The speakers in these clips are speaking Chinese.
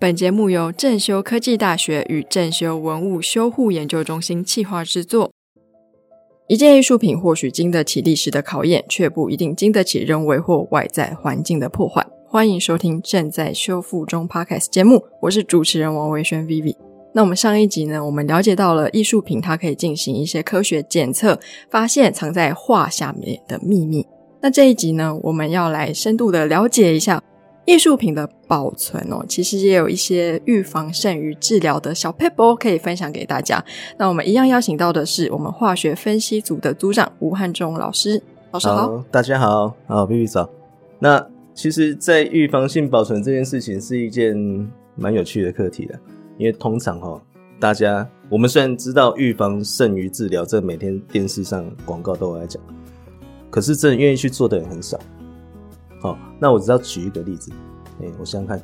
本节目由正修科技大学与正修文物修护研究中心企划制作。一件艺术品或许经得起历史的考验，却不一定经得起人为或外在环境的破坏。欢迎收听正在修复中 Podcast 节目，我是主持人王维轩 Vivi。那我们上一集呢，我们了解到了艺术品它可以进行一些科学检测，发现藏在画下面的秘密。那这一集呢，我们要来深度的了解一下。艺术品的保存哦，其实也有一些预防胜于治疗的小 paper 可以分享给大家。那我们一样邀请到的是我们化学分析组的组长吴汉忠老师。老师好，大家好，好 B B 早。那其实，在预防性保存这件事情是一件蛮有趣的课题的，因为通常哈，大家我们虽然知道预防胜于治疗，这每天电视上广告都在讲，可是真的愿意去做的人很少。好，那我只要举一个例子，哎，我想想看，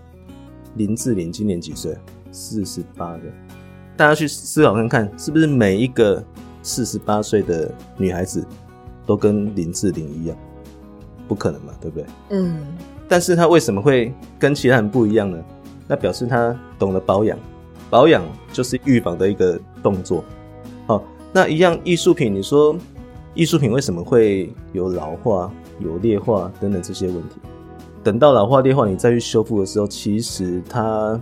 林志玲今年几岁？四十八个。大家去思考看看，是不是每一个四十八岁的女孩子都跟林志玲一样？不可能嘛，对不对？嗯。但是她为什么会跟其他人不一样呢？那表示她懂得保养，保养就是预防的一个动作。好，那一样艺术品，你说艺术品为什么会有老化？有裂化等等这些问题，等到老化裂化，你再去修复的时候，其实它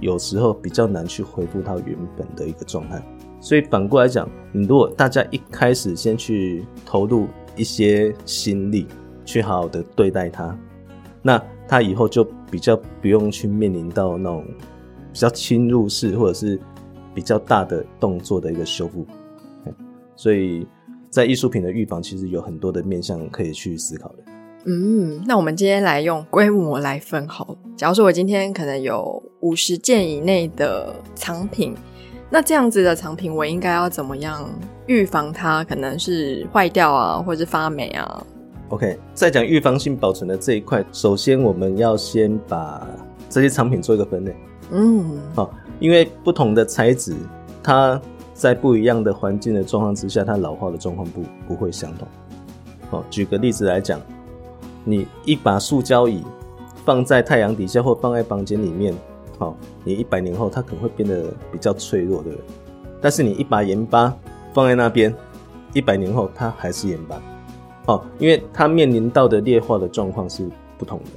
有时候比较难去恢复它原本的一个状态。所以反过来讲，你如果大家一开始先去投入一些心力，去好好的对待它，那它以后就比较不用去面临到那种比较侵入式或者是比较大的动作的一个修复。所以。在艺术品的预防，其实有很多的面向可以去思考的。嗯，那我们今天来用规模来分好。假如说我今天可能有五十件以内的藏品，那这样子的藏品，我应该要怎么样预防它可能是坏掉啊，或者是发霉啊？OK，在讲预防性保存的这一块，首先我们要先把这些藏品做一个分类。嗯，好，因为不同的材质，它。在不一样的环境的状况之下，它老化的状况不不会相同。好，举个例子来讲，你一把塑胶椅放在太阳底下或放在房间里面，好，你一百年后它可能会变得比较脆弱，对不对？但是你一把盐巴放在那边，一百年后它还是盐巴，好，因为它面临到的裂化的状况是不同的，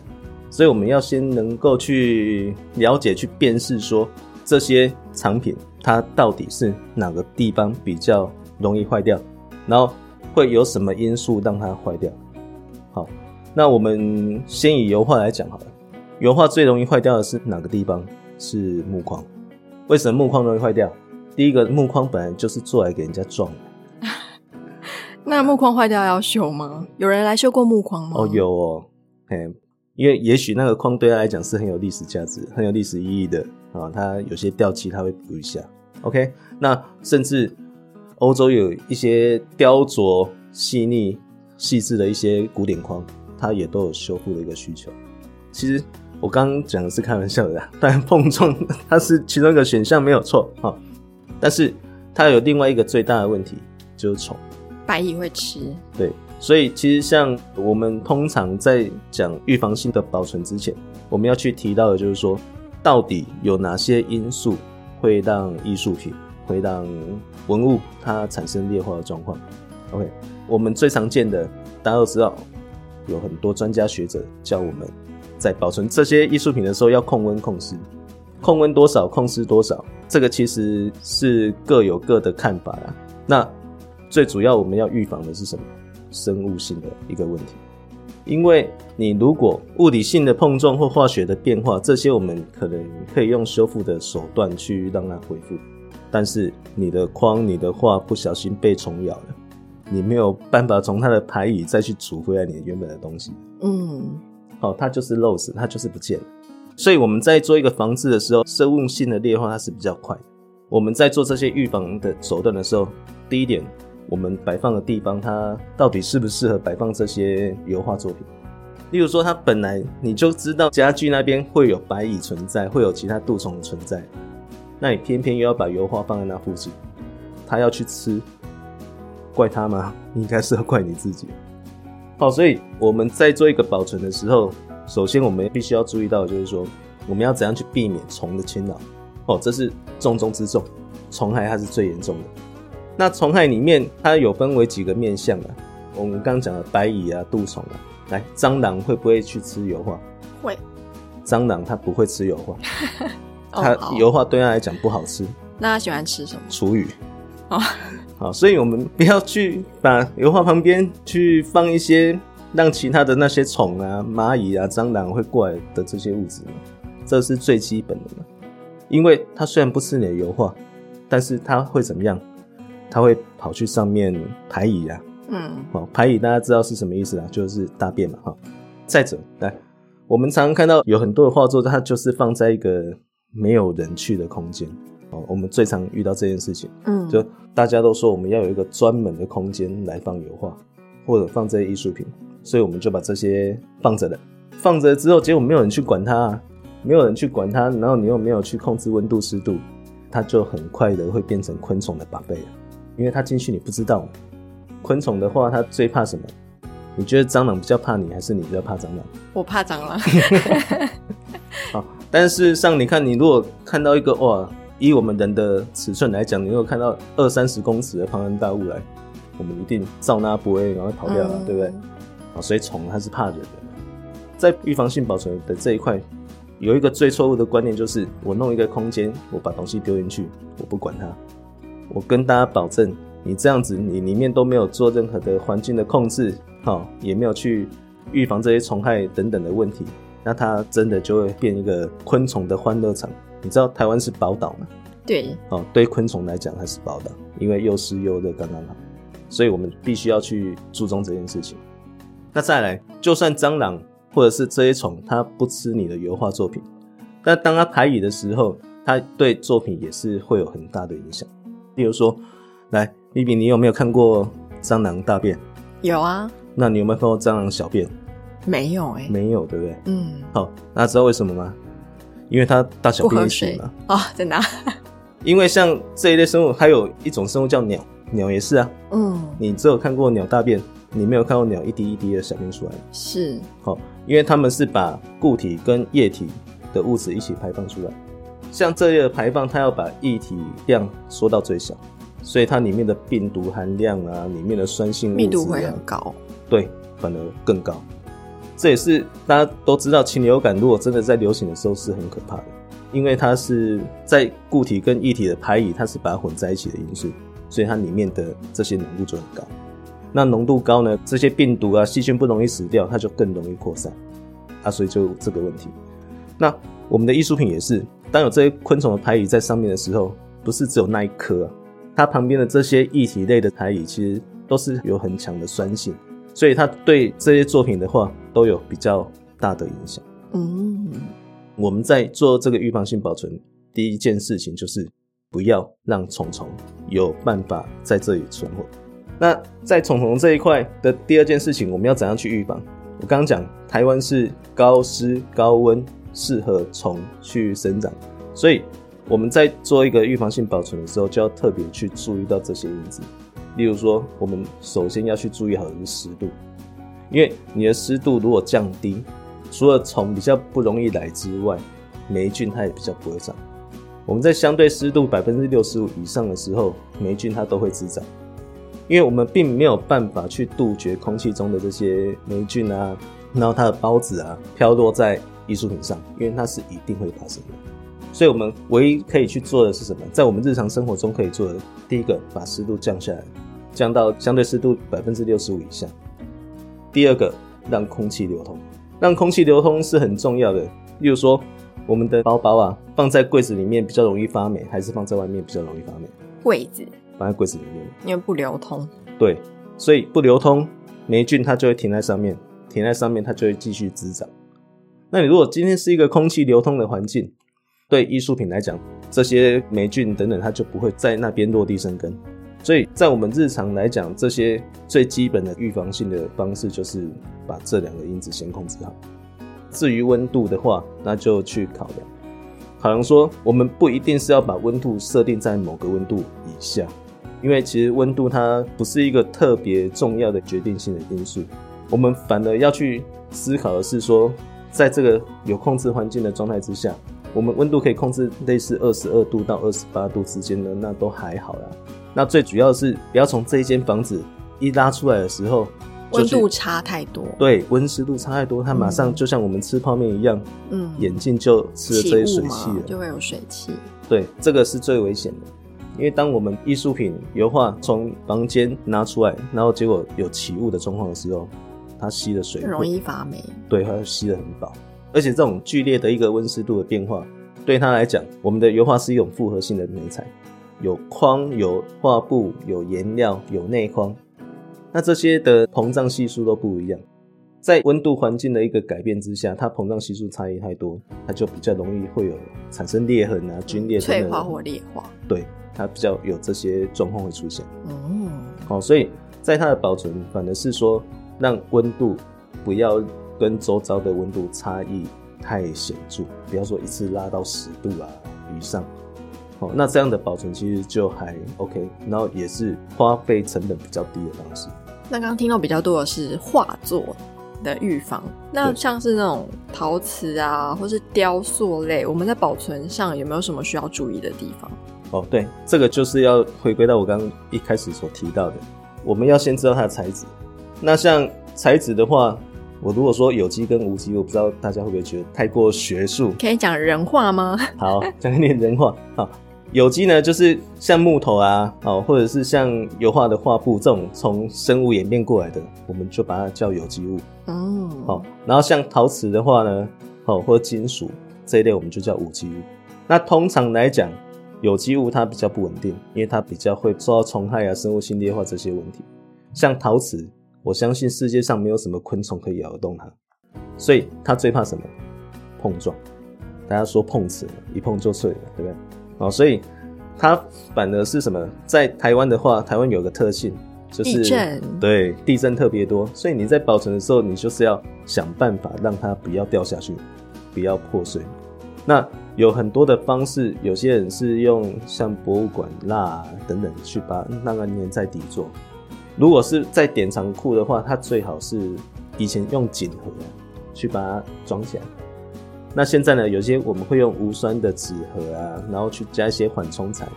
所以我们要先能够去了解、去辨识说。这些藏品它到底是哪个地方比较容易坏掉？然后会有什么因素让它坏掉？好，那我们先以油画来讲好了。油画最容易坏掉的是哪个地方？是木框。为什么木框容易坏掉？第一个，木框本来就是做来给人家撞的。那木框坏掉要修吗？有人来修过木框吗？哦，有哦，嘿。因为也许那个框对他来讲是很有历史价值、很有历史意义的啊，它有些掉漆它会补一下。OK，那甚至欧洲有一些雕琢细腻、细致的一些古典框，它也都有修复的一个需求。其实我刚刚讲的是开玩笑的，但碰撞它是其中一个选项没有错啊。但是它有另外一个最大的问题，就是虫，白蚁会吃。对。所以，其实像我们通常在讲预防性的保存之前，我们要去提到的就是说，到底有哪些因素会让艺术品、会让文物它产生裂化的状况？OK，我们最常见的，大家都知道，有很多专家学者教我们在保存这些艺术品的时候要控温控湿，控温多少，控湿多少，这个其实是各有各的看法啦。那最主要我们要预防的是什么？生物性的一个问题，因为你如果物理性的碰撞或化学的变化，这些我们可能可以用修复的手段去让它恢复，但是你的框、你的画不小心被虫咬了，你没有办法从它的排椅再去煮回来你原本的东西。嗯，好，它就是漏死，它就是不见了。所以我们在做一个防治的时候，生物性的裂化它是比较快的。我们在做这些预防的手段的时候，第一点。我们摆放的地方，它到底适不适合摆放这些油画作品？例如说，它本来你就知道家具那边会有白蚁存在，会有其他蠹虫存在，那你偏偏又要把油画放在那附近，它要去吃，怪它吗？应该是要怪你自己。好，所以我们在做一个保存的时候，首先我们必须要注意到，就是说我们要怎样去避免虫的侵扰？哦，这是重中之重，虫害它是最严重的。那虫害里面它有分为几个面向啊？我们刚讲的白蚁啊、杜虫啊，来蟑螂会不会去吃油画？会。蟑螂它不会吃油画，哦它好油画对它来讲不好吃，那它喜欢吃什么？厨余。哦，好，所以我们不要去把油画旁边去放一些让其他的那些虫啊、蚂蚁啊、蟑螂会过来的这些物质，这是最基本的嘛。因为它虽然不吃你的油画，但是它会怎么样？它会跑去上面排蚁啊。嗯，哦，排蚁大家知道是什么意思啊？就是大便嘛。哈、再者，来，我们常常看到有很多的画作，它就是放在一个没有人去的空间。哦，我们最常遇到这件事情。嗯，就大家都说我们要有一个专门的空间来放油画，或者放这些艺术品，所以我们就把这些放着了。放着之后，结果没有人去管它、啊，没有人去管它，然后你又没有去控制温度、湿度，它就很快的会变成昆虫的宝贝了。因为它进去你不知道。昆虫的话，它最怕什么？你觉得蟑螂比较怕你，还是你比较怕蟑螂？我怕蟑螂。好，但事实上，你看，你如果看到一个哇，以我们人的尺寸来讲，你如果看到二三十公尺的庞然大物来，我们一定照那不会，赶快跑掉了，嗯对不对？啊，所以虫它是怕人的。在预防性保存的这一块，有一个最错误的观念，就是我弄一个空间，我把东西丢进去，我不管它。我跟大家保证，你这样子，你里面都没有做任何的环境的控制，好、也没有去预防这些虫害等等的问题，那它真的就会变一个昆虫的欢乐场。你知道台湾是宝岛吗？对，哦，对昆虫来讲它是宝岛，因为又湿又热，刚刚好，所以我们必须要去注重这件事情。那再来，就算蟑螂或者是这些虫，它不吃你的油画作品，但当它排蚁的时候，它对作品也是会有很大的影响。例如说，来，比比，你有没有看过蟑螂大便？有啊，那你有没有看过蟑螂小便？没有哎、没有，对不对？嗯，好，那知道为什么吗？因为它大小不便一起嘛。哦，真的啊、因为像这一类生物，还有一种生物叫鸟，鸟也是啊。嗯，你只有看过鸟大便，你没有看过鸟一滴一滴的小便出来。是，好、因为它们是把固体跟液体的物质一起排放出来。像这类的排放，它要把液体量缩到最小，所以它里面的病毒含量啊，里面的酸性啊、密度会很高。对，反而更高。这也是大家都知道，禽流感如果真的在流行的时候是很可怕的，因为它是在固体跟液体的排异，它是把它混在一起的因素，所以它里面的这些浓度就很高。那浓度高呢，这些病毒啊、细菌不容易死掉，它就更容易扩散啊，所以就有这个问题。那我们的艺术品也是，当有这些昆虫的排乙在上面的时候，不是只有那一颗，它旁边的这些液体类的排乙其实都是有很强的酸性。所以它对这些作品的话都有比较大的影响。嗯，我们在做这个预防性保存，第一件事情就是不要让虫虫有办法在这里存活。那在虫虫这一块的第二件事情，我们要怎样去预防？我刚刚讲，台湾是高湿高温，适合虫去生长，所以我们在做一个预防性保存的时候，就要特别去注意到这些因子。例如说，我们首先要去注意好的是湿度，因为你的湿度如果降低，除了虫比较不容易来之外，霉菌它也比较不会长。我们在相对湿度百分之六十五以上的时候，霉菌它都会滋长，因为我们并没有办法去杜绝空气中的这些霉菌啊，然后它的孢子啊飘落在艺术品上，因为它是一定会发生的。所以我们唯一可以去做的是什么？在我们日常生活中可以做的，第一个把湿度降下来，降到相对湿度百分之六十五以下。第二个，让空气流通，让空气流通是很重要的。例如说，我们的包包啊，放在柜子里面比较容易发霉，还是放在外面比较容易发霉？柜子放在柜子里面。因为不流通。对，所以不流通，霉菌它就会停在上面，停在上面它就会继续滋长。那你如果今天是一个空气流通的环境，对艺术品来讲，这些霉菌等等，它就不会在那边落地生根。所以在我们日常来讲，这些最基本的预防性的方式就是把这两个因子先控制好。至于温度的话，那就去考量。考量说，我们不一定是要把温度设定在某个温度以下，因为其实温度它不是一个特别重要的决定性的因素。我们反而要去思考的是说，在这个有控制环境的状态之下，我们温度可以控制类似二十二度到二十八度之间的，那都还好啦。那最主要是不要从这一间房子一拉出来的时候，温度差太多，对，温湿度差太多，它马上就像我们吃泡面一样，嗯，眼镜就吃了这些水汽了，就会有水汽。对，这个是最危险的，因为当我们艺术品油画从房间拿出来，然后结果有起雾的状况的时候，它吸的水容易发霉，对，它吸的很饱，而且这种剧烈的一个温湿度的变化，对它来讲，我们的油画是一种复合性的媒材。有框、有画布、有颜料、有内框，那这些的膨胀系数都不一样。在温度环境的一个改变之下，它膨胀系数差异太多，它就比较容易会有产生裂痕啊、皲裂、脆化或裂化。对，它比较有这些状况会出现。哦，好，所以在它的保存，反而是说让温度不要跟周遭的温度差异太显著，不要说一次拉到十度啊以上。那这样的保存其实就还 OK，然后也是花费成本比较低的方式。那刚刚听到比较多的是画作的预防，那像是那种陶瓷啊，或是雕塑类，我们在保存上有没有什么需要注意的地方？哦，对，这个就是要回归到我刚刚一开始所提到的，我们要先知道它的材质。那像材质的话，我如果说有机跟无机，我不知道大家会不会觉得太过学术？可以讲人话吗？好，讲一点人话好。有机呢，就是像木头啊，哦，或者是像油画的画布这种从生物演变过来的，我们就把它叫有机物。哦，好，然后像陶瓷的话呢，哦，或金属这一类，我们就叫无机物。那通常来讲，有机物它比较不稳定，因为它比较会受到虫害啊、生物性劣化这些问题。像陶瓷，我相信世界上没有什么昆虫可以咬得动它，所以它最怕什么？碰撞。大家说碰瓷，一碰就碎了，对不对？哦，所以它反而是什么？在台湾的话，台湾有个特性，就是地震，对，地震特别多，所以你在保存的时候，你就是要想办法让它不要掉下去，不要破碎。那有很多的方式，有些人是用像博物馆蜡等等去把那个粘在底座。如果是在典藏库的话，它最好是以前用锦盒去把它装起来。那现在呢？有些我们会用无酸的纸盒啊，然后去加一些缓冲材，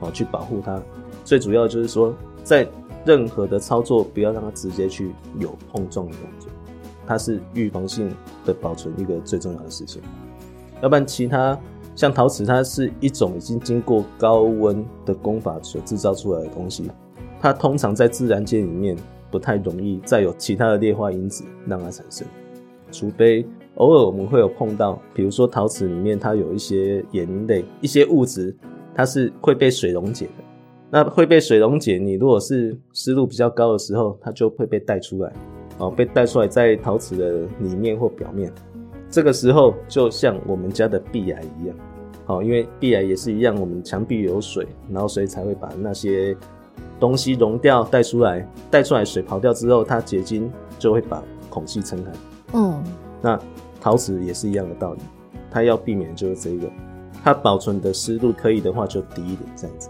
哦，去保护它。最主要就是说，在任何的操作不要让它直接去有碰撞的动作，它是预防性的保存一个最重要的事情。要不然，其他像陶瓷，它是一种已经经过高温的工法所制造出来的东西，它通常在自然界里面不太容易再有其他的劣化因子让它产生，除非。偶尔我们会有碰到，比如说陶瓷里面它有一些盐类、一些物质，它是会被水溶解的。那会被水溶解，你如果是湿度比较高的时候，它就会被带出来，哦，被带出来在陶瓷的里面或表面。这个时候就像我们家的壁癌一样，哦，因为壁癌也是一样，我们墙壁有水，然后所以才会把那些东西溶掉带出来，带出来水跑掉之后，它结晶就会把孔隙撑开。嗯，那。陶瓷也是一样的道理，它要避免就是这个，它保存的湿度可以的话就低一点这样子。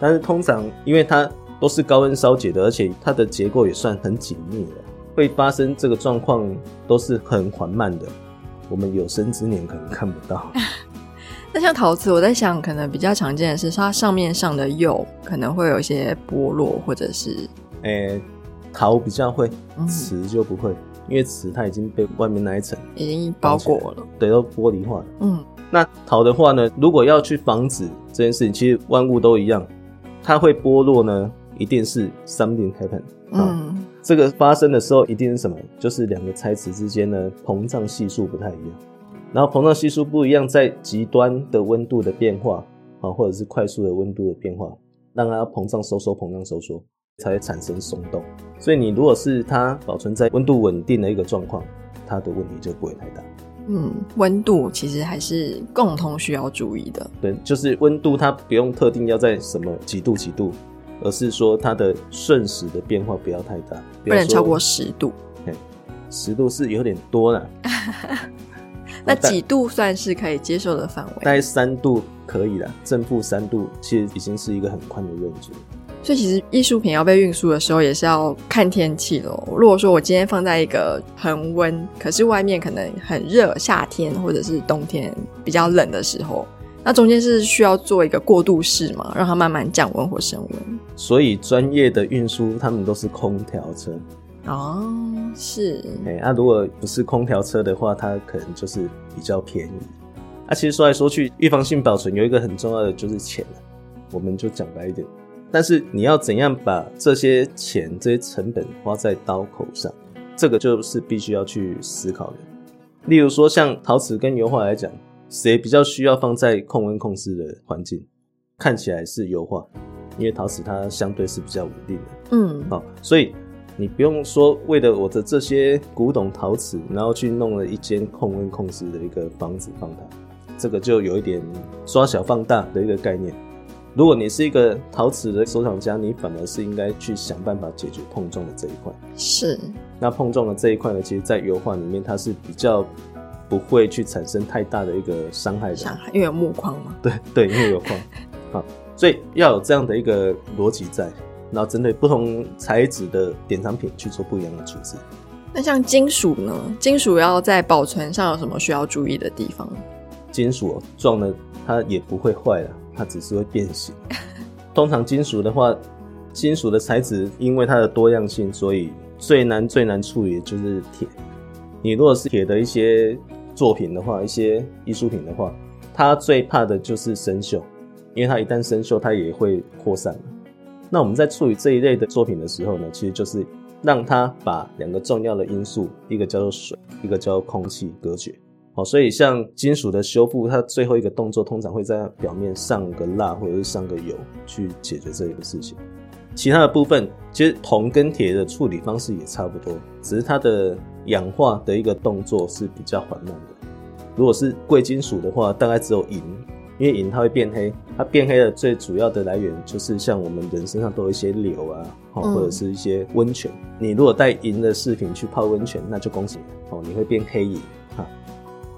但是通常因为它都是高温烧结的，而且它的结构也算很紧密的，会发生这个状况都是很缓慢的，我们有生之年可能看不到。那像陶瓷，我在想，可能比较常见的是它上面上的釉可能会有一些剥落，或者是，诶，陶比较会，瓷就不会。因为瓷它已经被外面那一层已经包裹了，对，都玻璃化了。嗯，那陶的话呢，如果要去防止这件事情，其实万物都一样，它会剥落呢，一定是 something happen。嗯，这个发生的时候一定是什么？就是两个材质之间呢膨胀系数不太一样，然后膨胀系数不一样，在极端的温度的变化啊，或者是快速的温度的变化，让它膨胀收缩，膨胀收缩。才会产生松动，所以你如果是它保存在温度稳定的一个状况，它的问题就不会太大。嗯，温度其实还是共同需要注意的。对，就是温度它不用特定要在什么几度几度，而是说它的瞬时的变化不要太大，不能超过十度。十度是有点多了。那几度算是可以接受的范围？大概三度可以了，正负三度其实已经是一个很宽的认知。所以其实艺术品要被运输的时候，也是要看天气咯。如果说我今天放在一个恒温，可是外面可能很热，夏天或者是冬天比较冷的时候，那中间是需要做一个过渡式嘛，让它慢慢降温或升温。所以专业的运输，他们都是空调车。哦，是。哎，那如果不是空调车的话，它可能就是比较便宜。啊，其实说来说去，预防性保存有一个很重要的就是钱，我们就讲白一点。但是你要怎样把这些钱、这些成本花在刀口上，这个就是必须要去思考的。例如说，像陶瓷跟油画来讲，谁比较需要放在控温控湿的环境？看起来是油画，因为陶瓷它相对是比较稳定的。嗯，好，所以你不用说为了我的这些古董陶瓷，然后去弄了一间控温控湿的一个房子放它，这个就有一点缩小放大的一个概念。如果你是一个陶瓷的收藏家，你反而是应该去想办法解决碰撞的这一块。是，那碰撞的这一块呢，其实在油画里面它是比较不会去产生太大的一个伤害的，伤害，因为有木框嘛。对对，因为有框，好，所以要有这样的一个逻辑在，然后针对不同材质的典藏品去做不一样的处置。那像金属呢？金属要在保存上有什么需要注意的地方？金属撞了它也不会坏了。它只是会变形。通常金属的话，金属的材质因为它的多样性，所以最难最难处理的就是铁。你如果是铁的一些作品的话，一些艺术品的话，它最怕的就是生锈，因为它一旦生锈，它也会扩散。那我们在处理这一类的作品的时候呢，其实就是让它把两个重要的因素，一个叫做水，一个叫做空气隔绝。好，所以像金属的修复，它最后一个动作通常会在表面上个蜡或者是上个油去解决这一个事情。其他的部分，其实铜跟铁的处理方式也差不多，只是它的氧化的一个动作是比较缓慢的。如果是贵金属的话，大概只有银，因为银它会变黑，它变黑的最主要的来源就是像我们人身上都有一些硫啊，或者是一些温泉。你如果带银的饰品去泡温泉，那就恭喜哦，你会变黑银哈。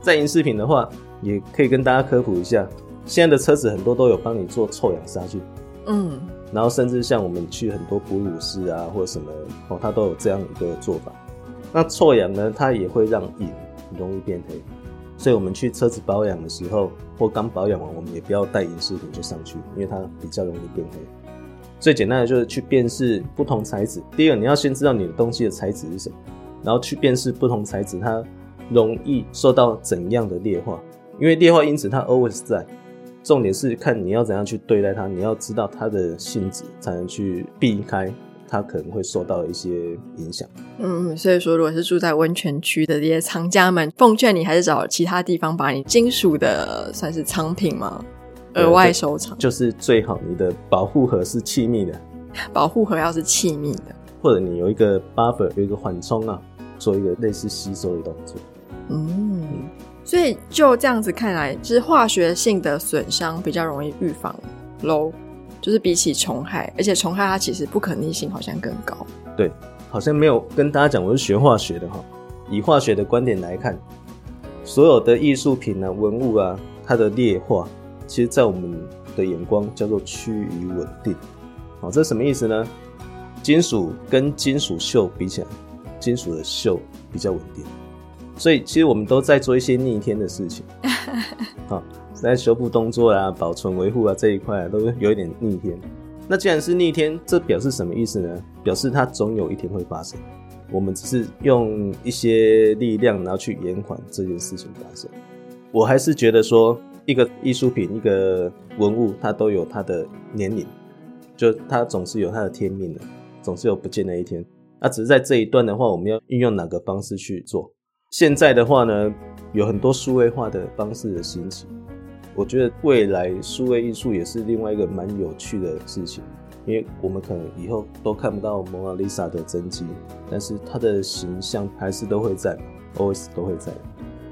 在银饰品的话，也可以跟大家科普一下，现在的车子很多都有帮你做臭氧杀菌，嗯，然后甚至像我们去很多哺乳室啊或者什么哦，它都有这样一个做法。那臭氧呢，它也会让银容易变黑，所以我们去车子保养的时候或刚保养完，我们也不要带银饰品就上去，因为它比较容易变黑。最简单的就是去辨识不同材质，第一个你要先知道你的东西的材质是什么，然后去辨识不同材质它。容易受到怎样的劣化？因为劣化因子它 always 在，重点是看你要怎样去对待它，你要知道它的性质，才能去避开它可能会受到一些影响。嗯，所以说，如果是住在温泉区的这些藏家们，奉劝你还是找其他地方把你金属的算是藏品嘛，额外收藏，就是最好你的保护盒是气密的，保护盒要是气密的，或者你有一个 buffer 有一个缓冲啊，做一个类似吸收的动作。嗯，所以就这样子看来，是化学性的损伤比较容易预防喽，就是比起虫害，而且虫害它其实不可逆性好像更高。对，好像没有跟大家讲我是学化学的哈。以化学的观点来看，所有的艺术品啊、文物啊，它的劣化，其实在我们的眼光叫做趋于稳定。好，这什么意思呢？金属跟金属锈比起来，金属的锈比较稳定。所以其实我们都在做一些逆天的事情，好，在修复动作啊、保存维护啊这一块都有一点逆天。那既然是逆天，这表示什么意思呢？表示它总有一天会发生。我们只是用一些力量，然后去延缓这件事情发生。我还是觉得说，一个艺术品、一个文物，它都有它的年龄，就它总是有它的天命的，总是有不见的一天。那只是在这一段的话，我们要运用哪个方式去做？现在的话呢，有很多数位化的方式的兴起，我觉得未来数位艺术也是另外一个蛮有趣的事情，因为我们可能以后都看不到蒙娜丽莎的真迹，但是它的形象还是都会在，always 都会在。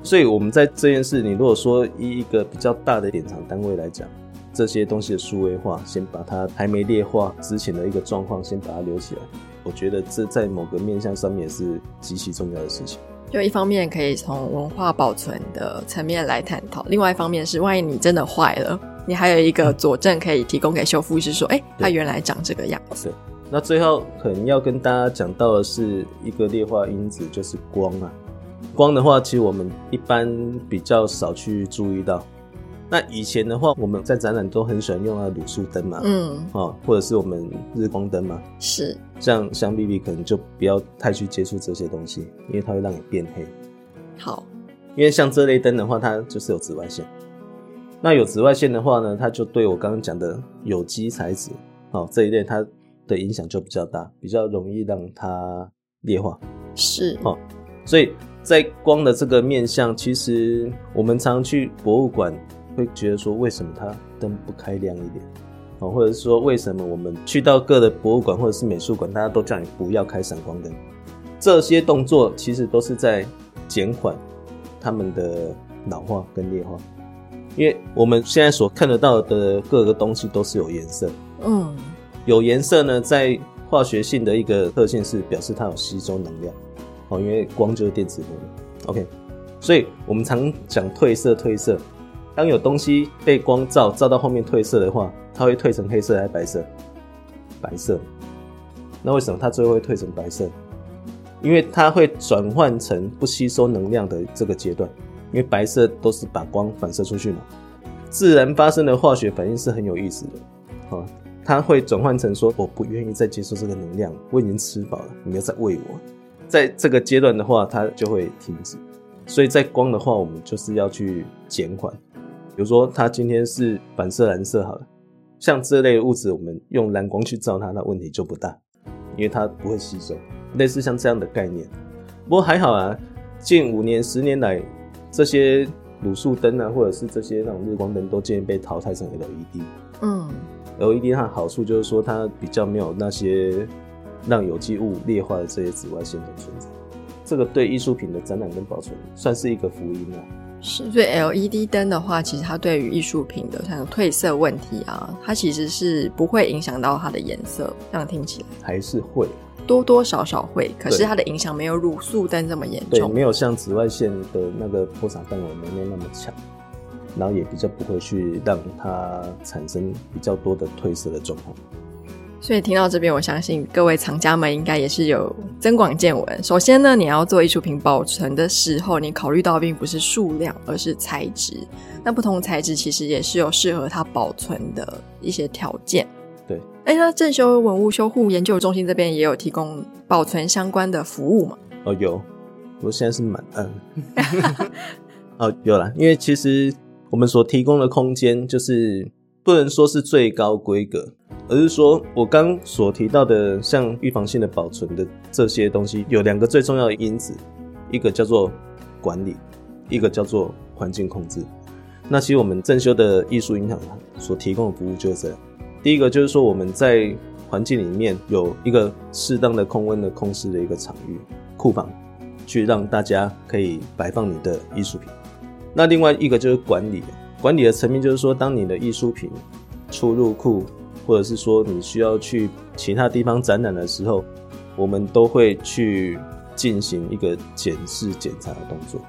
所以我们在这件事，你如果说以一个比较大的典藏单位来讲，这些东西的数位化，先把它还没劣化之前的一个状况先把它留起来，我觉得这在某个面向上面也是极其重要的事情。就一方面可以从文化保存的层面来探讨，另外一方面是万一你真的坏了，你还有一个佐证可以提供给修复师说，哎，它原来长这个样子。那最后可能要跟大家讲到的是一个劣化因子，就是光啊。光的话，其实我们一般比较少去注意到。那以前的话，我们在展览都很喜欢用那卤素灯嘛，嗯，哦，或者是我们日光灯嘛，是。像像 B B 可能就不要太去接触这些东西，因为它会让你变黑。好，因为像这类灯的话，它就是有紫外线。那有紫外线的话呢，它就对我刚刚讲的有机材质，哦这一类它的影响就比较大，比较容易让它裂化。是，哦，所以在光的这个面向，其实我们常去博物馆。会觉得说，为什么它灯不开亮一点？哦，或者是说，为什么我们去到各的博物馆或者是美术馆，大家都叫你不要开闪光灯？这些动作其实都是在减缓他们的老化跟劣化，因为我们现在所看得到的各个东西都是有颜色。嗯，有颜色呢，在化学性的一个特性是表示它有吸收能量。哦，因为光就是电磁波。OK，所以我们常讲褪色，褪色。当有东西被光照照到后面褪色的话，它会褪成黑色还是白色？白色。那为什么它最后会褪成白色？因为它会转换成不吸收能量的这个阶段。因为白色都是把光反射出去嘛。自然发生的化学反应是很有意思的。好，它会转换成说我不愿意再接受这个能量，我已经吃饱了，你要再喂我。在这个阶段的话，它就会停止。所以在光的话，我们就是要去减缓。比如说，它今天是反射蓝色好了，像这类物质，我们用蓝光去照它，那问题就不大，因为它不会吸收。类似像这样的概念，不过还好啊。近五年、十年来，这些卤素灯啊，或者是这些那种日光灯，都渐渐被淘汰成 LED。嗯，LED 它的好处就是说，它比较没有那些让有机物裂化的这些紫外线的存在。这个对艺术品的展览跟保存算是一个福音啊。是，所以 LED 灯的话，其实它对于艺术品的像褪色问题啊，它其实是不会影响到它的颜色。这样听起来还是会多多少少会，可是它的影响没有卤素灯这么严重，对，没有像紫外线的那个播撒范围没有那么强，然后也比较不会去让它产生比较多的褪色的状况。所以听到这边，我相信各位藏家们应该也是有增广见闻。首先呢，你要做艺术品保存的时候，你考虑到并不是数量，而是材质。那不同材质其实也是有适合它保存的一些条件。对，哎，那正修文物修护研究中心这边也有提供保存相关的服务吗？哦，有，我现在是满嗯。哦，有了，因为其实我们所提供的空间就是不能说是最高规格。而是说，我刚所提到的像预防性的保存的这些东西，有两个最重要的因子，一个叫做管理，一个叫做环境控制。那其实我们正修的艺术银行所提供的服务就是这样。第一个就是说，我们在环境里面有一个适当的控温的控湿的一个场域库房，去让大家可以摆放你的艺术品。那另外一个就是管理，管理的层面就是说，当你的艺术品出入库。或者是说你需要去其他地方展览的时候，我们都会去进行一个检视检查的动作。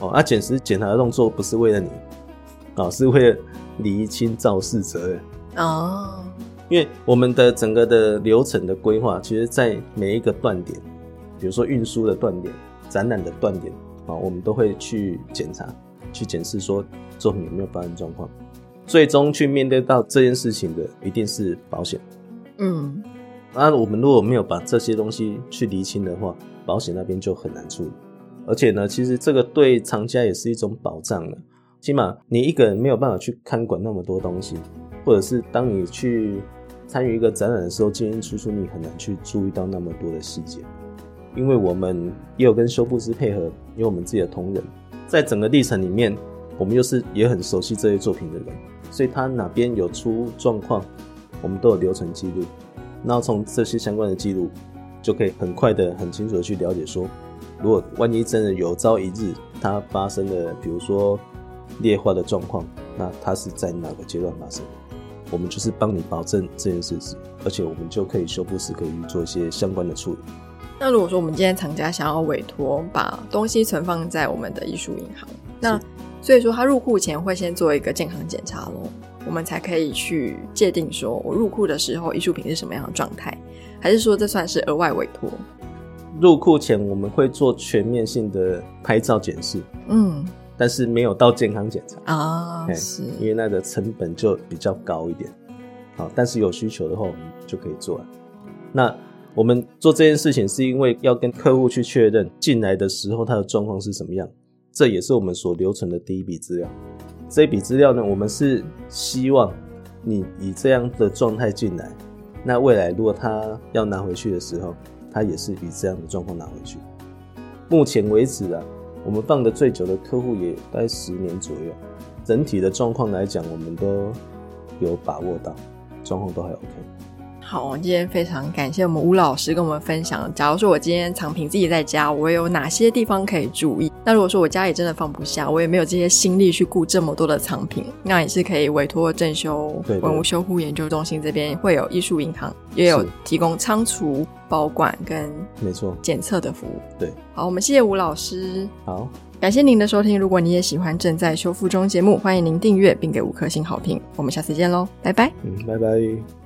哦，那检视检查的动作不是为了你，啊，是为了厘清肇事责任。哦，因为我们的整个的流程的规划，其实在每一个断点，比如说运输的断点、展览的断点，啊，我们都会去检查、去检视说作品有没有发生状况。最终去面对到这件事情的一定是保险，嗯，那我们如果没有把这些东西去厘清的话，保险那边就很难处理。而且呢，其实这个对厂家也是一种保障了，起码你一个人没有办法去看管那么多东西，或者是当你去参与一个展览的时候，进进出出你很难去注意到那么多的细节，因为我们也有跟修复师配合，有我们自己的同仁，在整个历程里面，我们又是也很熟悉这些作品的人。所以它哪边有出状况，我们都有流程记录，然后从这些相关的记录，就可以很快的、很清楚的去了解说，如果万一真的有朝一日它发生了，比如说裂化的状况，那它是在哪个阶段发生？我们就是帮你保证这件事情，而且我们就可以修复时可以做一些相关的处理。那如果说我们今天厂家想要委托把东西存放在我们的艺术银行，那所以说，他入库前会先做一个健康检查咯。我们才可以去界定说我入库的时候艺术品是什么样的状态，还是说这算是额外委托？入库前我们会做全面性的拍照检视，嗯但是没有到健康检查，啊，嘿是因为那个成本就比较高一点。好，但是有需求的话，我们就可以做了。那我们做这件事情是因为要跟客户去确认进来的时候他的状况是什么样，这也是我们所留存的第一笔资料。这一笔资料呢，我们是希望你以这样的状态进来，那未来如果他要拿回去的时候，他也是以这样的状况拿回去。目前为止啊，我们放的最久的客户也待十年左右，整体的状况来讲，我们都有把握到，状况都还 OK。好，今天非常感谢我们吴老师跟我们分享。假如说我今天藏品自己在家，我有哪些地方可以注意？那如果说我家里真的放不下，我也没有这些心力去顾这么多的藏品，那也是可以委托正修文物修护研究中心这边会有艺术银行，也有提供仓储、保管跟没错，检测的服务。对，好，我们谢谢吴老师。好，感谢您的收听。如果你也喜欢正在修复中节目，欢迎您订阅并给五颗星好评。我们下次见喽，拜拜。嗯，拜拜。